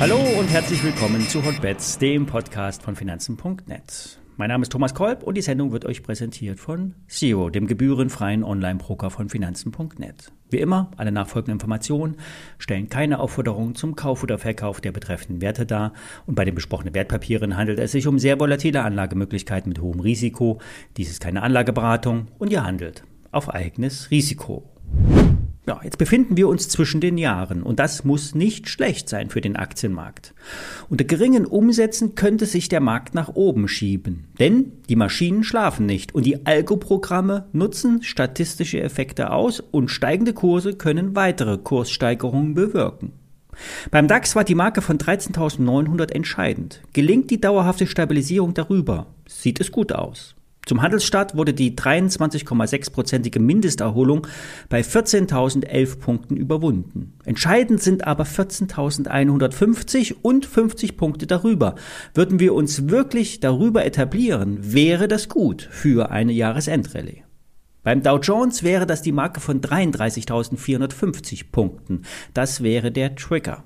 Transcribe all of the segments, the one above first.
Hallo und herzlich willkommen zu Hotbets, dem Podcast von Finanzen.net. Mein Name ist Thomas Kolb und die Sendung wird euch präsentiert von Zero, dem gebührenfreien Online-Broker von Finanzen.net. Wie immer, alle nachfolgenden Informationen stellen keine Aufforderung zum Kauf oder Verkauf der betreffenden Werte dar und bei den besprochenen Wertpapieren handelt es sich um sehr volatile Anlagemöglichkeiten mit hohem Risiko. Dies ist keine Anlageberatung und ihr handelt auf eigenes Risiko. Ja, jetzt befinden wir uns zwischen den Jahren und das muss nicht schlecht sein für den Aktienmarkt. Unter geringen Umsätzen könnte sich der Markt nach oben schieben, denn die Maschinen schlafen nicht und die Algoprogramme nutzen statistische Effekte aus und steigende Kurse können weitere Kurssteigerungen bewirken. Beim DAX war die Marke von 13.900 entscheidend. Gelingt die dauerhafte Stabilisierung darüber, sieht es gut aus. Zum Handelsstart wurde die 23,6-prozentige Mindesterholung bei 14.011 Punkten überwunden. Entscheidend sind aber 14.150 und 50 Punkte darüber. Würden wir uns wirklich darüber etablieren, wäre das gut für eine Jahresendrallye. Beim Dow Jones wäre das die Marke von 33.450 Punkten. Das wäre der Trigger.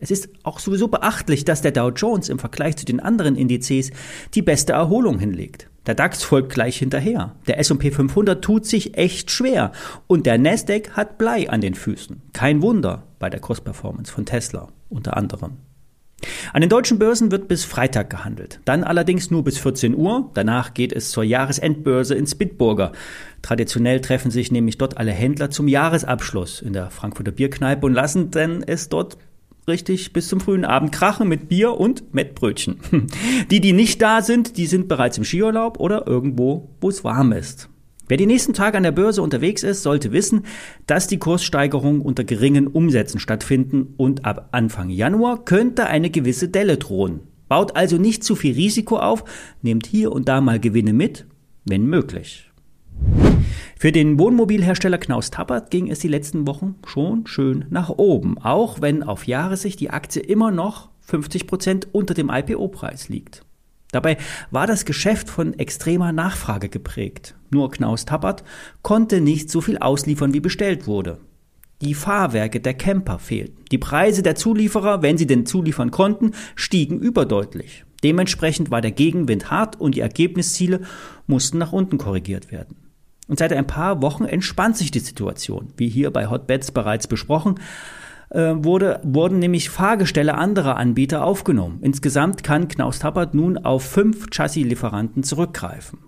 Es ist auch sowieso beachtlich, dass der Dow Jones im Vergleich zu den anderen Indizes die beste Erholung hinlegt. Der DAX folgt gleich hinterher. Der S&P 500 tut sich echt schwer und der Nasdaq hat Blei an den Füßen. Kein Wunder bei der Kursperformance von Tesla unter anderem. An den deutschen Börsen wird bis Freitag gehandelt, dann allerdings nur bis 14 Uhr. Danach geht es zur Jahresendbörse in Bitburger. Traditionell treffen sich nämlich dort alle Händler zum Jahresabschluss in der Frankfurter Bierkneipe und lassen denn es dort richtig bis zum frühen Abend krachen mit Bier und Mettbrötchen. Die, die nicht da sind, die sind bereits im Skiurlaub oder irgendwo, wo es warm ist. Wer die nächsten Tage an der Börse unterwegs ist, sollte wissen, dass die Kurssteigerungen unter geringen Umsätzen stattfinden und ab Anfang Januar könnte eine gewisse Delle drohen. Baut also nicht zu viel Risiko auf, nehmt hier und da mal Gewinne mit, wenn möglich. Für den Wohnmobilhersteller Knaus Tappert ging es die letzten Wochen schon schön nach oben, auch wenn auf Jahressicht die Aktie immer noch 50 Prozent unter dem IPO-Preis liegt. Dabei war das Geschäft von extremer Nachfrage geprägt. Nur Knaus Tappert konnte nicht so viel ausliefern, wie bestellt wurde. Die Fahrwerke der Camper fehlten. Die Preise der Zulieferer, wenn sie denn zuliefern konnten, stiegen überdeutlich. Dementsprechend war der Gegenwind hart und die Ergebnisziele mussten nach unten korrigiert werden. Und seit ein paar Wochen entspannt sich die Situation. Wie hier bei Hotbeds bereits besprochen, äh, wurde, wurden nämlich Fahrgestelle anderer Anbieter aufgenommen. Insgesamt kann Knaus Tappert nun auf fünf Chassis-Lieferanten zurückgreifen.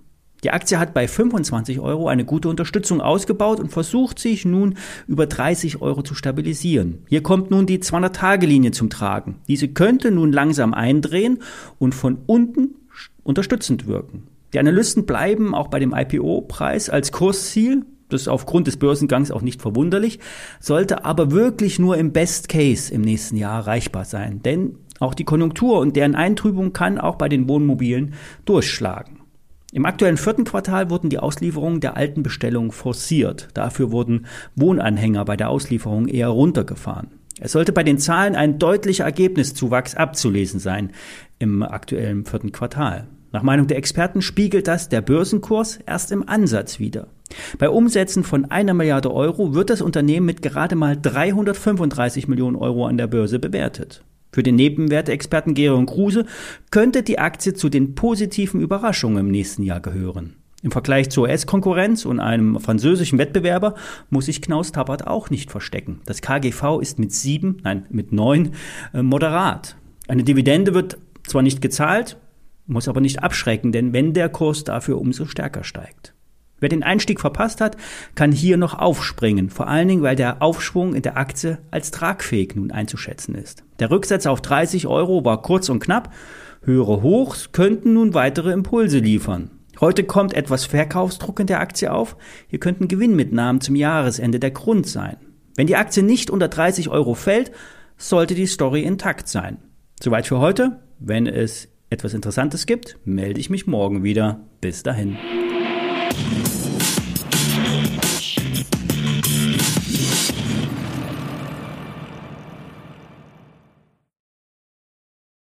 Die Aktie hat bei 25 Euro eine gute Unterstützung ausgebaut und versucht sich nun über 30 Euro zu stabilisieren. Hier kommt nun die 200-Tage-Linie zum Tragen. Diese könnte nun langsam eindrehen und von unten unterstützend wirken. Die Analysten bleiben auch bei dem IPO-Preis als Kursziel. Das ist aufgrund des Börsengangs auch nicht verwunderlich, sollte aber wirklich nur im Best Case im nächsten Jahr erreichbar sein. Denn auch die Konjunktur und deren Eintrübung kann auch bei den Wohnmobilen durchschlagen. Im aktuellen vierten Quartal wurden die Auslieferungen der alten Bestellungen forciert. Dafür wurden Wohnanhänger bei der Auslieferung eher runtergefahren. Es sollte bei den Zahlen ein deutlicher Ergebniszuwachs abzulesen sein im aktuellen vierten Quartal. Nach Meinung der Experten spiegelt das der Börsenkurs erst im Ansatz wider. Bei Umsätzen von einer Milliarde Euro wird das Unternehmen mit gerade mal 335 Millionen Euro an der Börse bewertet. Für den Nebenwerteexperten Geron Kruse könnte die Aktie zu den positiven Überraschungen im nächsten Jahr gehören. Im Vergleich zur US-Konkurrenz und einem französischen Wettbewerber muss sich Knaus Tappert auch nicht verstecken. Das KGV ist mit sieben, nein, mit neun äh, moderat. Eine Dividende wird zwar nicht gezahlt, muss aber nicht abschrecken, denn wenn der Kurs dafür umso stärker steigt. Wer den Einstieg verpasst hat, kann hier noch aufspringen, vor allen Dingen, weil der Aufschwung in der Aktie als tragfähig nun einzuschätzen ist. Der Rücksatz auf 30 Euro war kurz und knapp, höhere Hochs könnten nun weitere Impulse liefern. Heute kommt etwas Verkaufsdruck in der Aktie auf, hier könnten Gewinnmitnahmen zum Jahresende der Grund sein. Wenn die Aktie nicht unter 30 Euro fällt, sollte die Story intakt sein. Soweit für heute. Wenn es etwas Interessantes gibt, melde ich mich morgen wieder. Bis dahin.